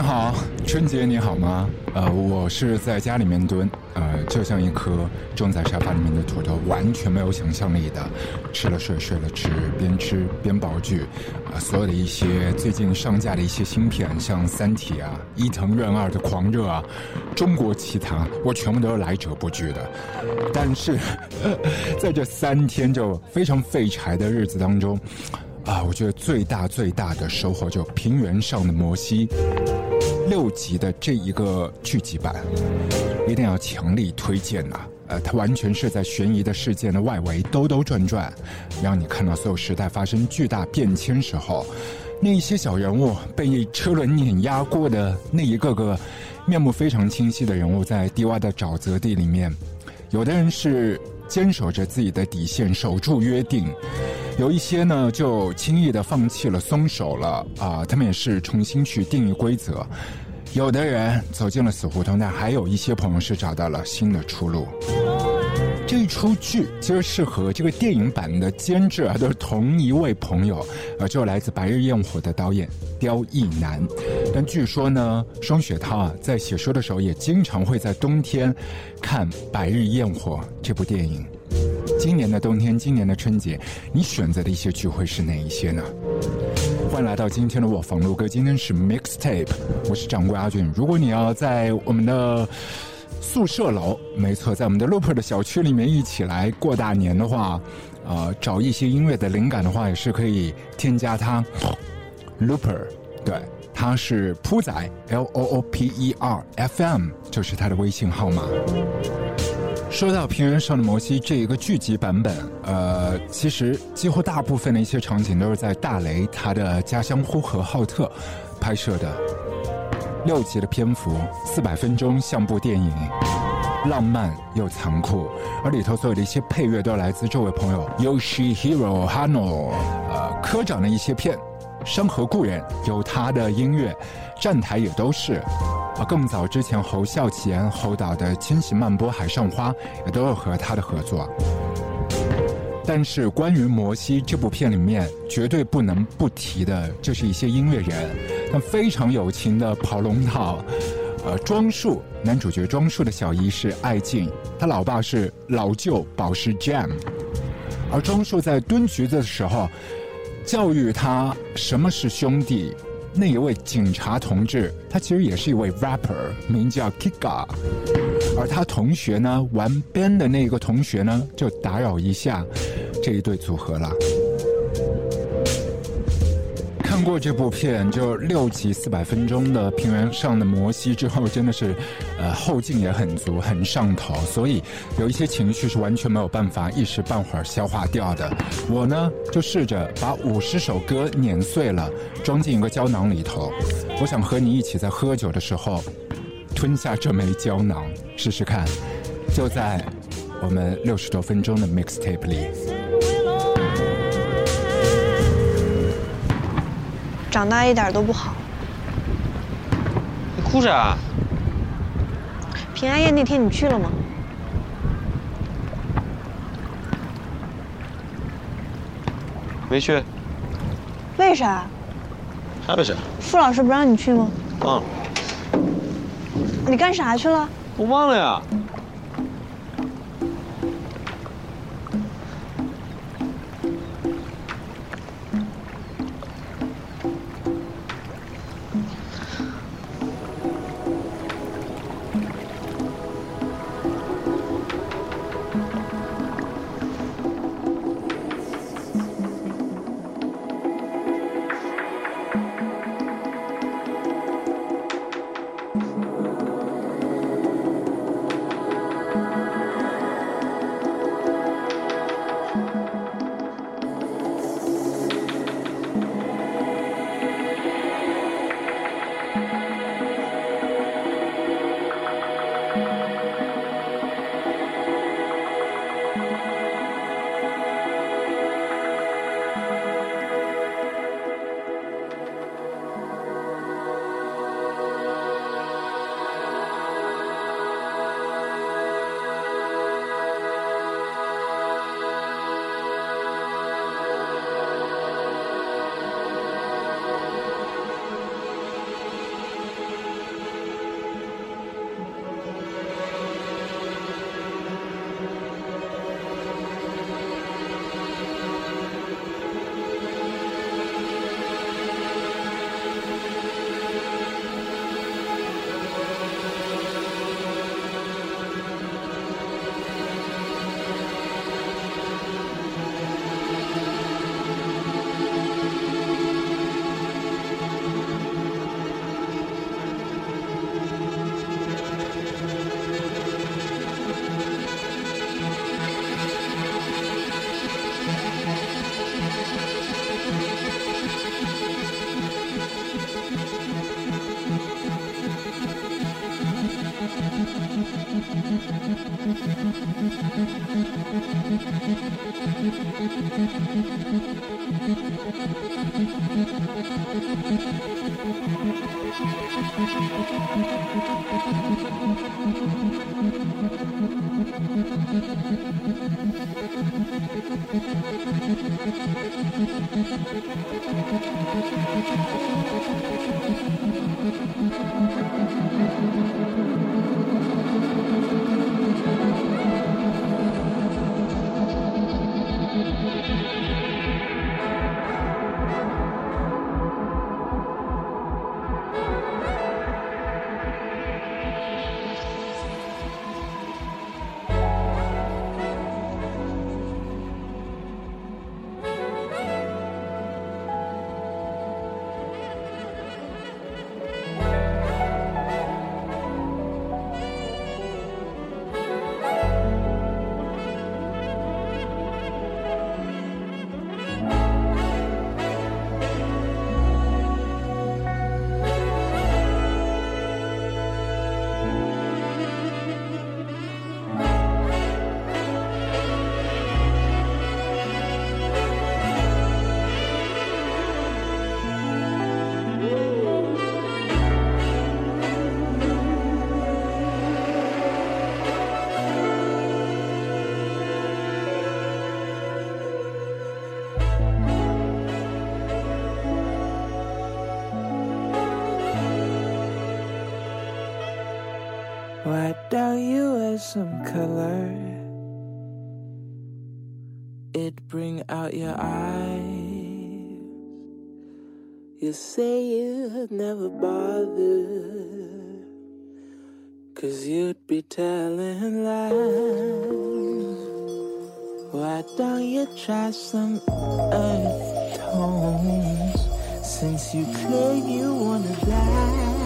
你好，春节你好吗？呃，我是在家里面蹲，呃，就像一颗种在沙发里面的土豆，完全没有想象力的，吃了睡，睡了吃，边吃边煲剧，啊，所有的一些最近上架的一些新片，像《三体》啊，《伊藤润二的狂热》啊，《中国奇谭》，我全部都是来者不拒的。但是，在这三天就非常废柴的日子当中。啊，我觉得最大最大的收获就《平原上的摩西》六集的这一个剧集版，一定要强力推荐呐！呃，它完全是在悬疑的事件的外围兜兜转转，让你看到所有时代发生巨大变迁时候，那些小人物被车轮碾压过的那一个个面目非常清晰的人物，在低洼的沼泽地里面，有的人是坚守着自己的底线，守住约定。有一些呢，就轻易的放弃了、松手了啊，他们也是重新去定义规则。有的人走进了死胡同，但还有一些朋友是找到了新的出路。这一出剧其实是和这个电影版的监制啊，都是同一位朋友，呃，就来自《白日焰火》的导演刁亦男。但据说呢，双雪涛啊，在写书的时候也经常会在冬天看《白日焰火》这部电影。今年的冬天，今年的春节，你选择的一些聚会是哪一些呢？欢迎来到今天的我房路哥，今天是 mixtape，我是掌柜阿俊。如果你要在我们的宿舍楼，没错，在我们的 Looper 的小区里面一起来过大年的话，呃，找一些音乐的灵感的话，也是可以添加他 Looper，对，他是铺仔 L O O P E R F M，就是他的微信号码。说到《平原上的摩西》这一个剧集版本，呃，其实几乎大部分的一些场景都是在大雷他的家乡呼和浩特拍摄的。六集的篇幅，四百分钟，像部电影，浪漫又残酷。而里头所有的一些配乐都来自这位朋友 Yoshihiro Hano，呃，科长的一些片，《山河故人》有他的音乐，站台也都是。而更早之前，侯孝贤侯导的《千禧慢播海上花》也都有和他的合作。但是关于《摩西》这部片里面，绝对不能不提的，就是一些音乐人。那非常有情的跑龙套，呃，庄树男主角庄树的小姨是艾静，他老爸是老舅宝石 Jam。而庄树在蹲局子的时候，教育他什么是兄弟。那一位警察同志，他其实也是一位 rapper，名叫 Kika，而他同学呢，玩编的那个同学呢，就打扰一下这一对组合了。看过这部片就六集四百分钟的平原上的摩西之后，真的是，呃，后劲也很足，很上头，所以有一些情绪是完全没有办法一时半会儿消化掉的。我呢，就试着把五十首歌碾碎了，装进一个胶囊里头。我想和你一起在喝酒的时候，吞下这枚胶囊，试试看。就在我们六十多分钟的 mixtape 里。长大一点都不好。你哭啥？平安夜那天你去了吗？没去。为啥？啥为啥？傅老师不让你去吗？忘了。你干啥去了？我忘了呀。some color. It bring out your eyes. You say you never bother. Cause you'd be telling lies. Why don't you try some earth tones? Since you claim you wanna die.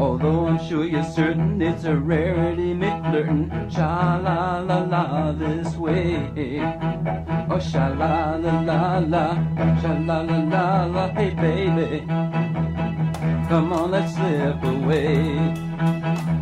Although I'm sure you're certain it's a rarity, McFlirtin'. Sha la la la this way. Oh, sha la la la la, sha la la la la, hey baby. Come on, let's slip away.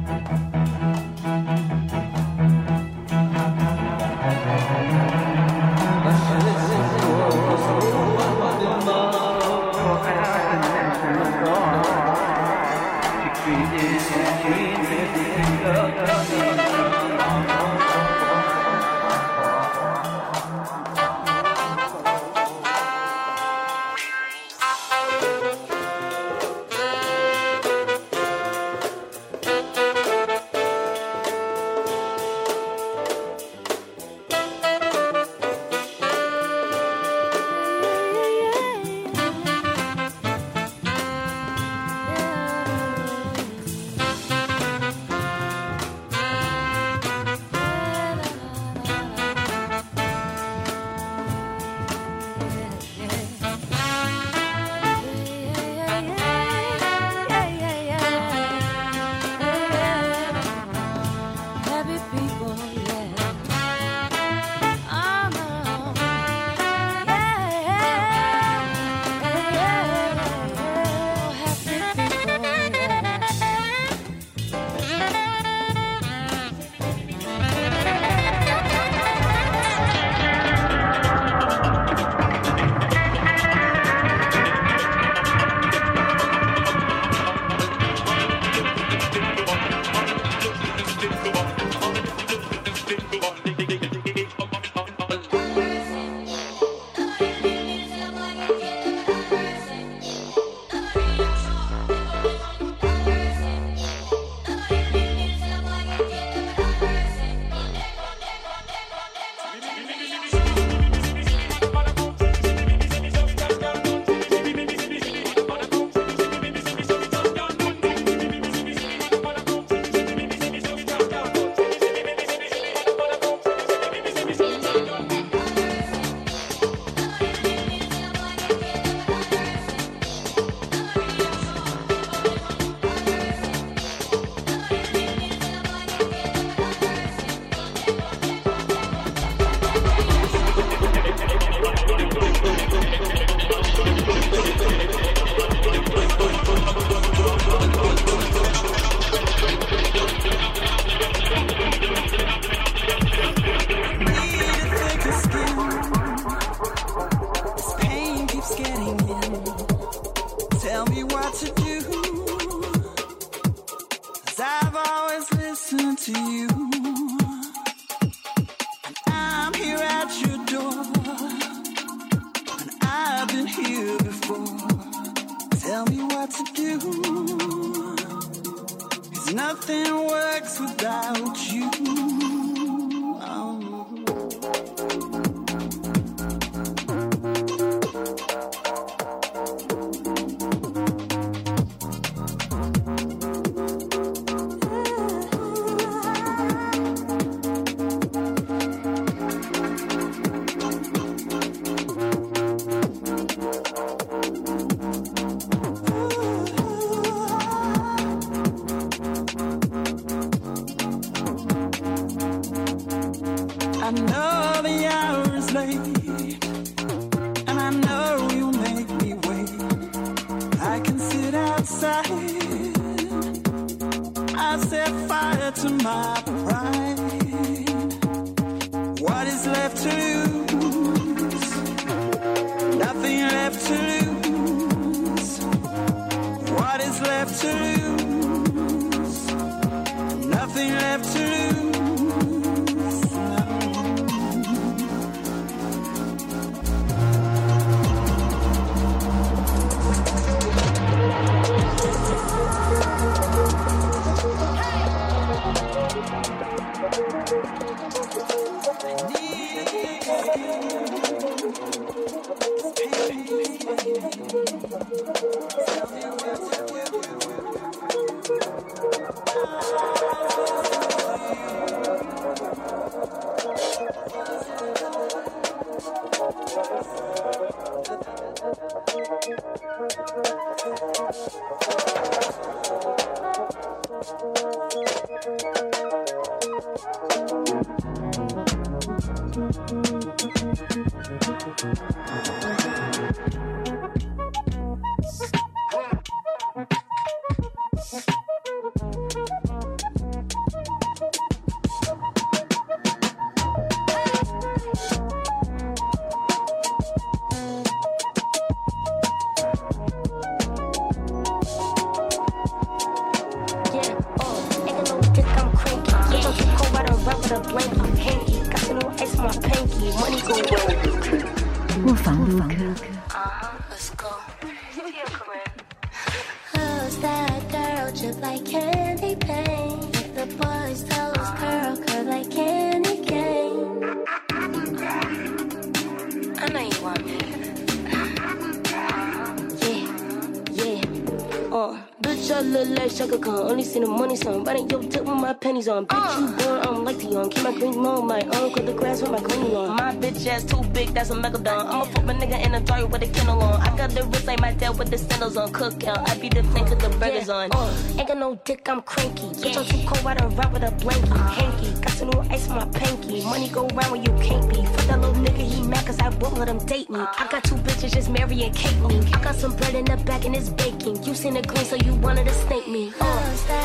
Only seen the money song. Riding your dick with my pennies on. Bitch, you born, I'm like the young. Keep my green on my own. Cut the grass with my green on. My bitch ass too big, that's a megalodon. I'ma fuck my nigga in a dryer with a kennel on. I got the wrist like my dad with the sandals on. Cookout, I be the thing cause the burgers on. Uh, ain't got no dick, I'm cranky. Bitch, I'm too cold, I don't rap with a blankie. Hanky, got some new ice on my pinky. Money go round when you can't be. Fuck that little nigga, he mad cause I won't let him date me. I got two bitches just marry and cake me. I got some bread in the back and it's baking. You seen the green, so you wanted to snake me. Uh,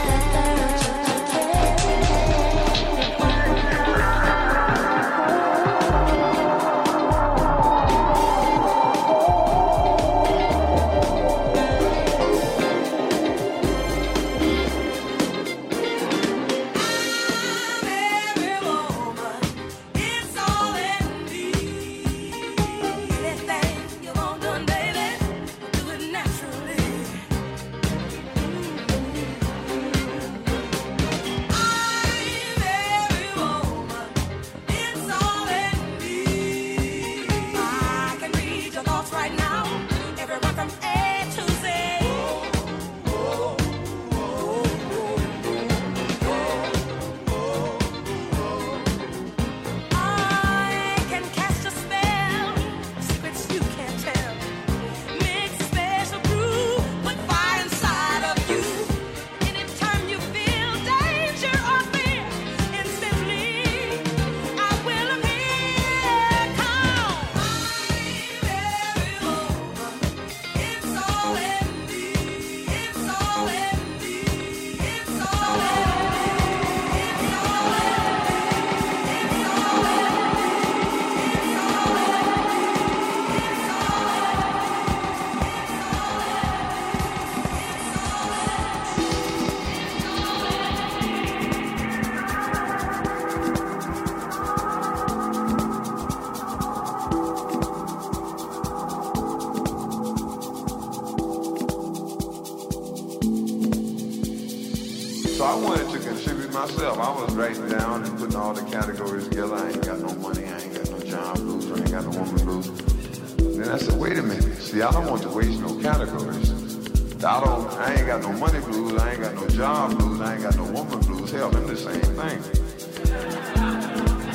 categories together. I ain't got no money, I ain't got no job blues, I ain't got no woman blues. Then I said, wait a minute. See, I don't want to waste no categories. I don't, I ain't got no money blues, I ain't got no job blues, I ain't got no woman blues. Hell, them the same thing.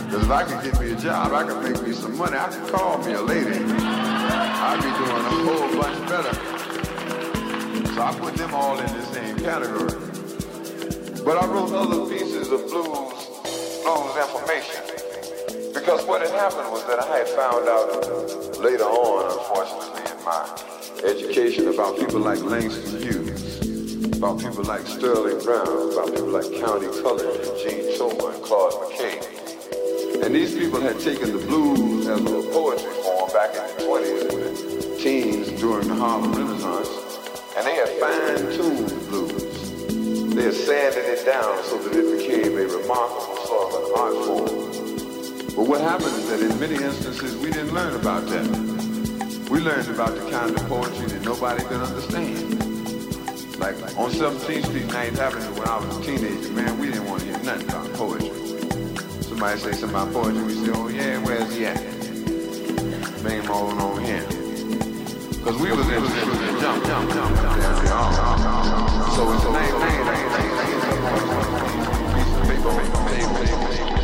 Because if I could get me a job, I could make me some money. I could call me a lady. I'd be doing a whole bunch better. So I put them all in the same category. But I wrote other pieces of blues, blues information. What had happened was that I had found out later on, unfortunately, in my education about people like Langston Hughes, about people like Sterling Brown, about people like Countee Cullen Jean Toomer and Claude McKay. And these people had taken the blues as a poetry form back in the 20s and the teens during the Harlem Renaissance, and they had fine-tuned the blues. They had sanded it down so that it became a remarkable sort of an art form. But what happened is that in many instances we didn't learn about that. We learned about the kind of poetry that nobody could understand. Like on 17th Street, 9th Avenue, when I was a teenager, man, we didn't want to hear nothing about poetry. Somebody say something about poetry, we say, oh yeah, where's he at? Name all on him. Because we was in the jump, jump, jump, jump, there we are. So it's a name, name, name, name, name, name, name, name, name, so everybody, everybody, and then tell them, tell them,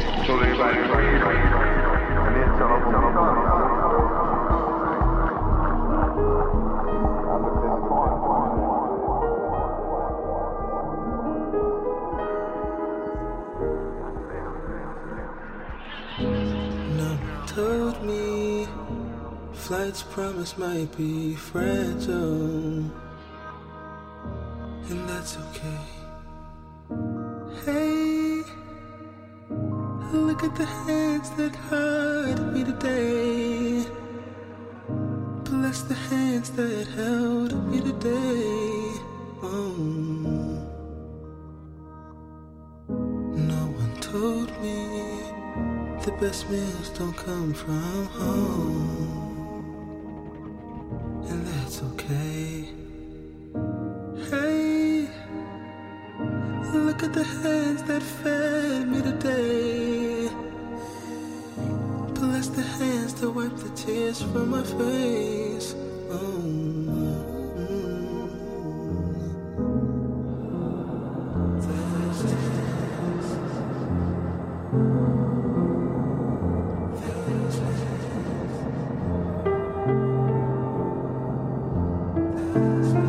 Flight's promise might be fragile, and that's okay. At the hands that hurt me today. Bless the hands that held me today. Oh. No one told me the best meals don't come from home, and that's okay. Hey, look at the hands that fed on my face. Oh. Mm-hmm.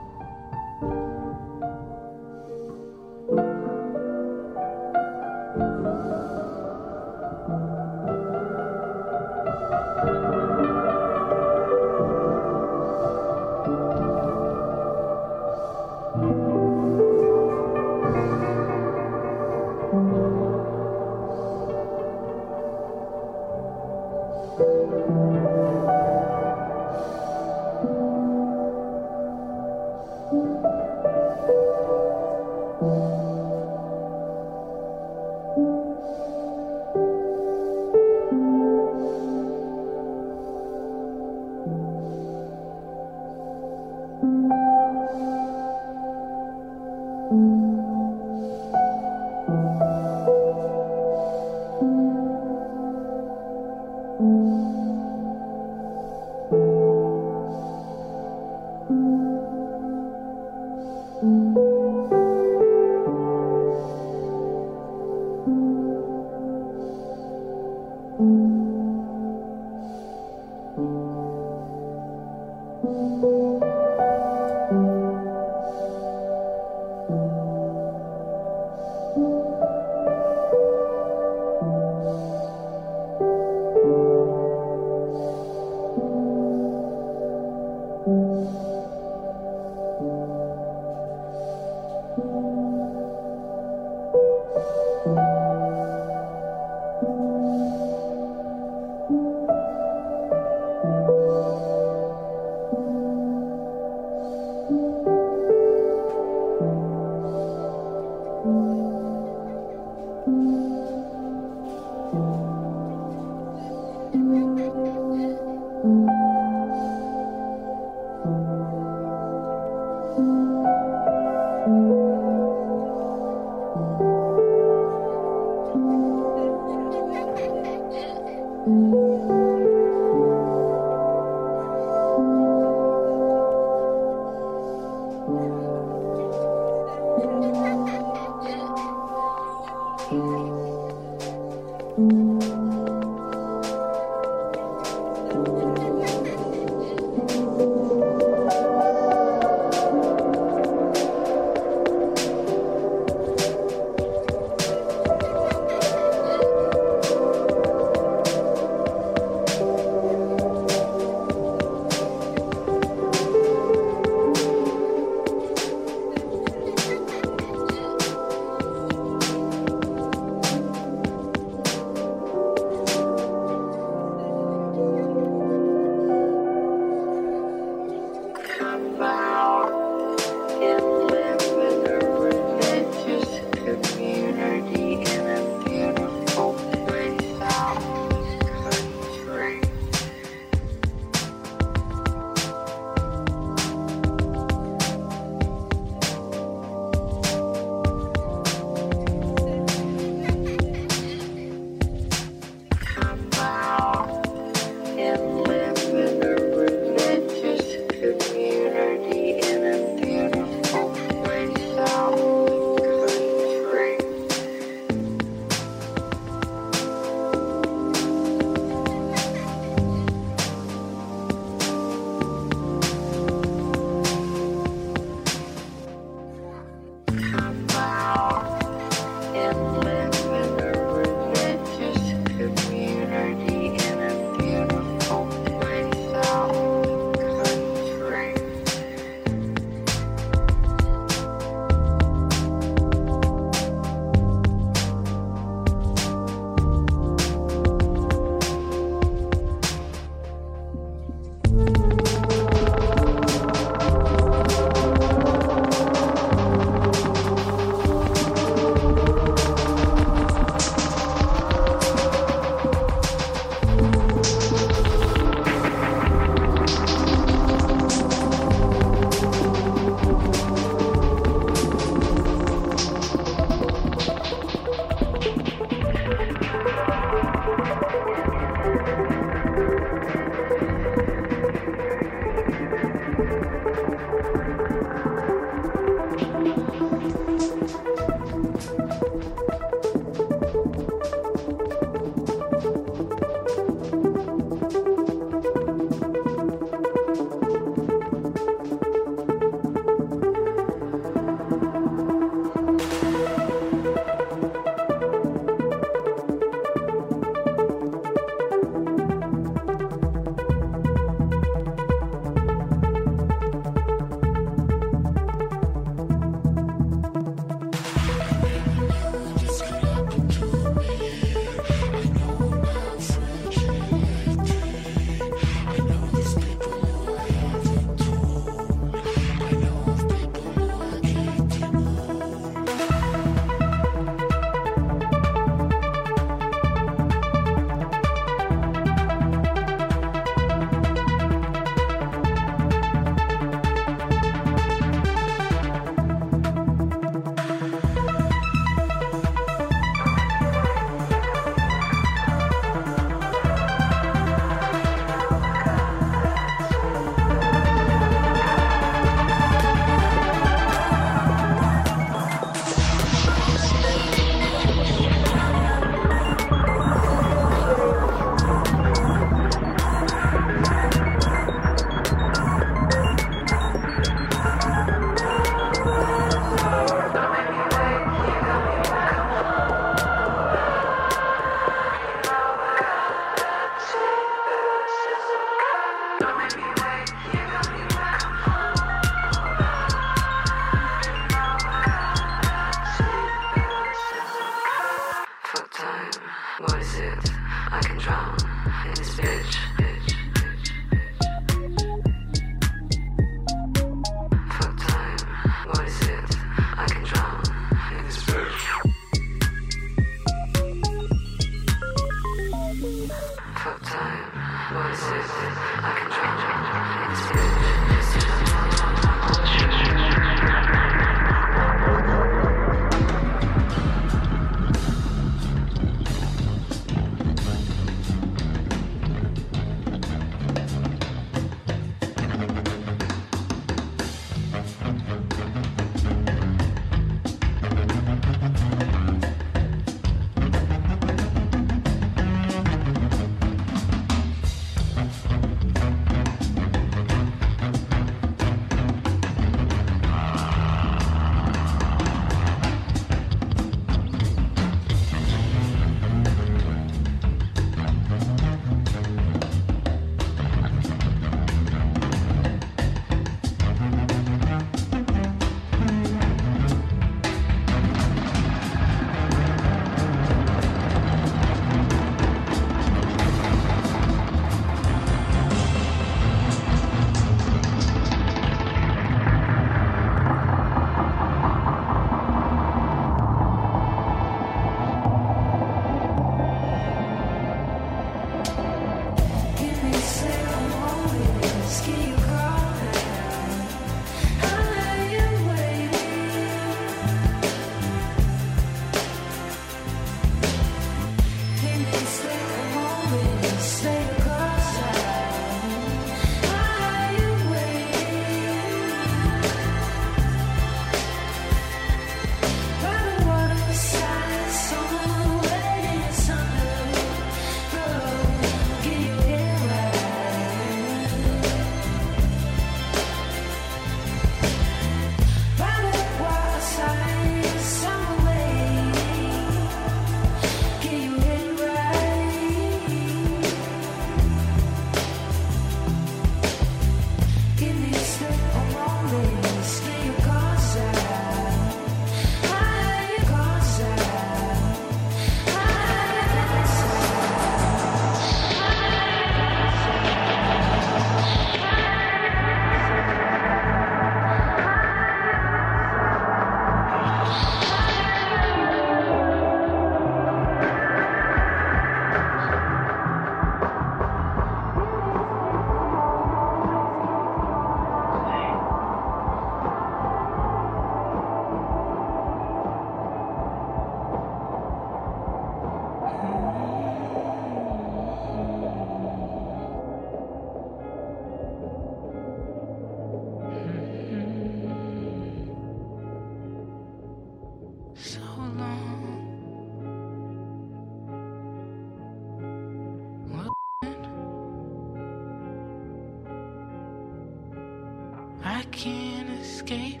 can't escape.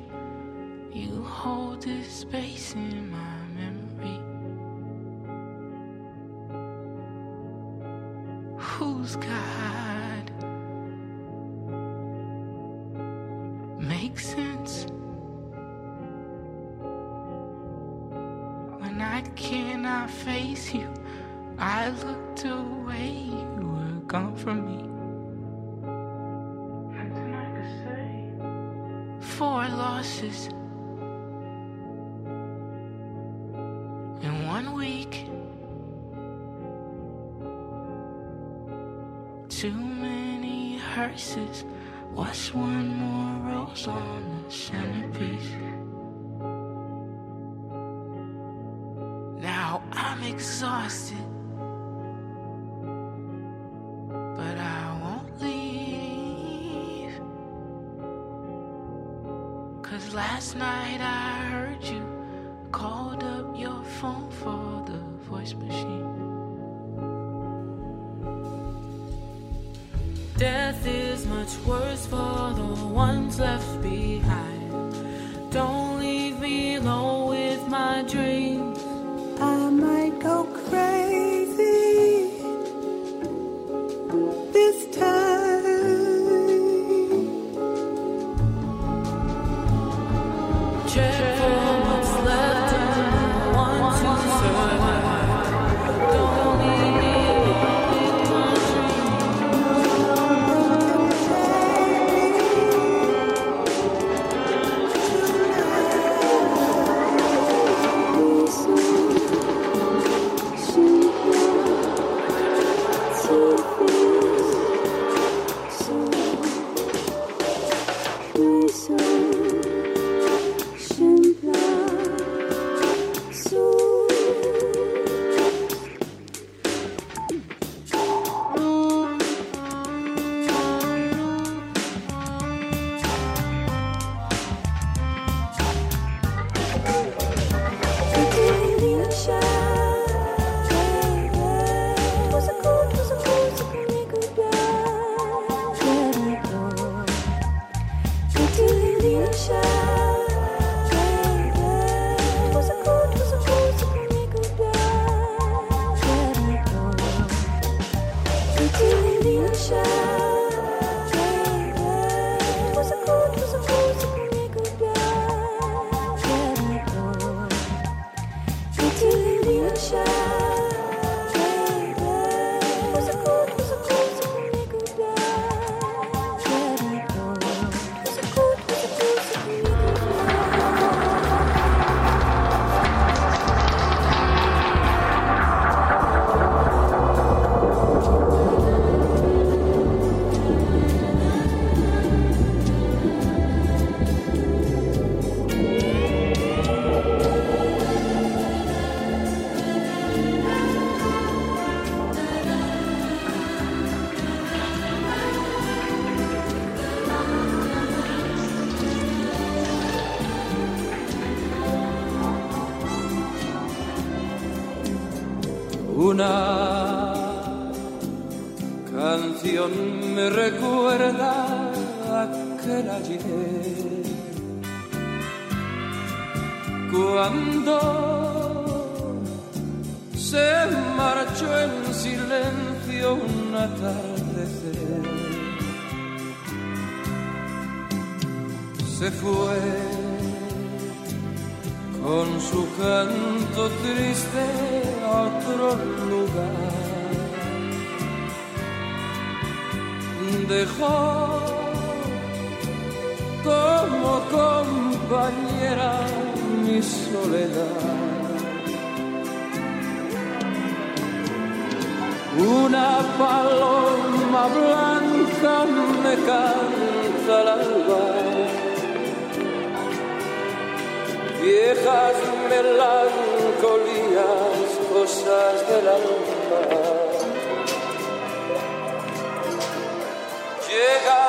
You hold the space in my last night I heard you una paloma blanca me canta al alba. Viejas melancolías, cosas del alma. Llega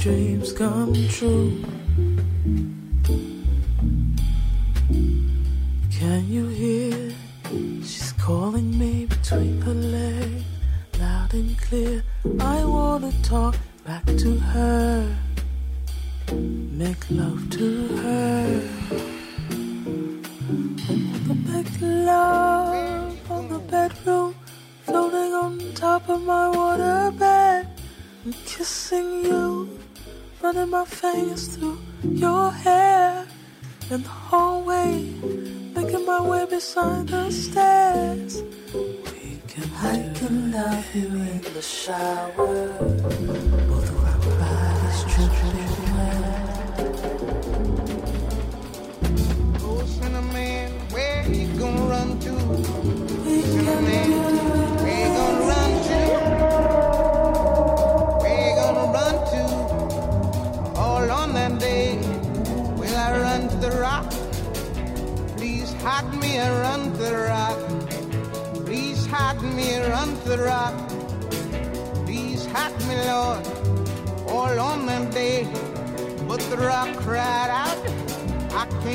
dreams come true.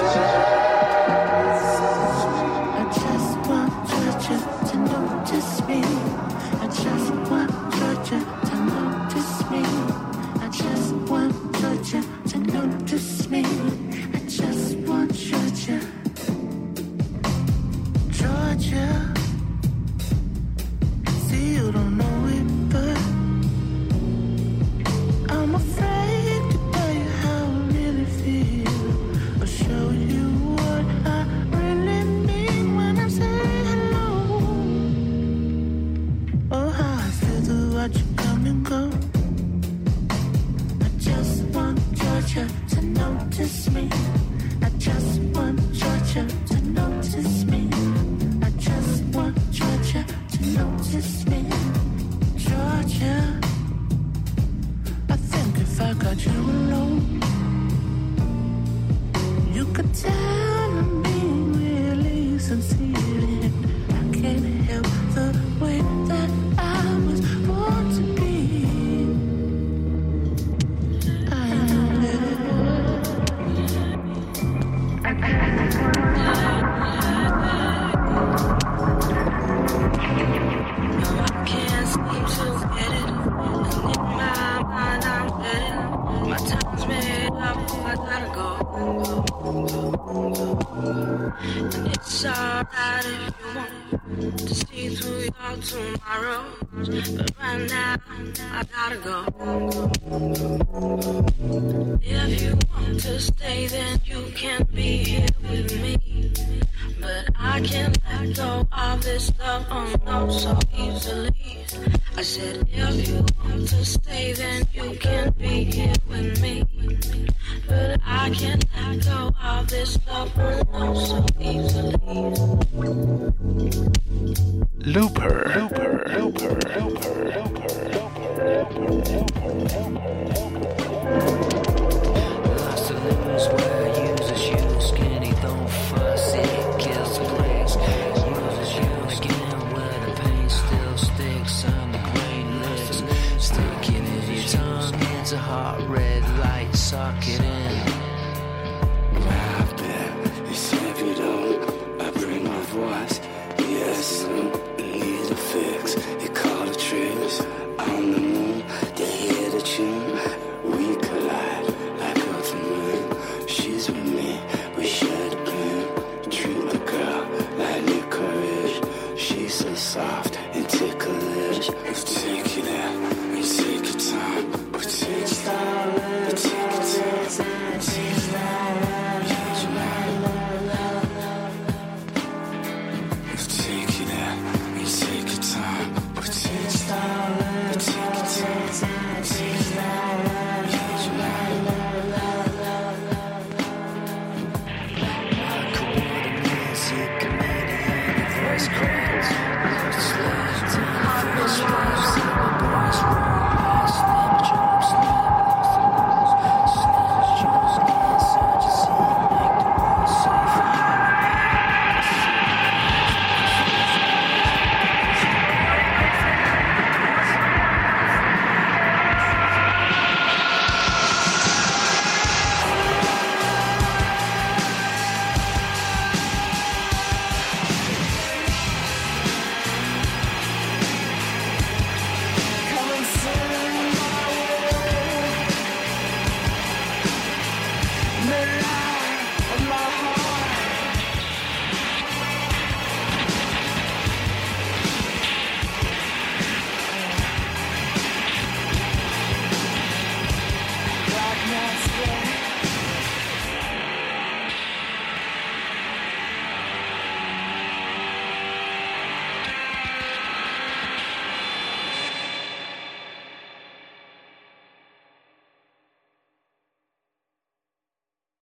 of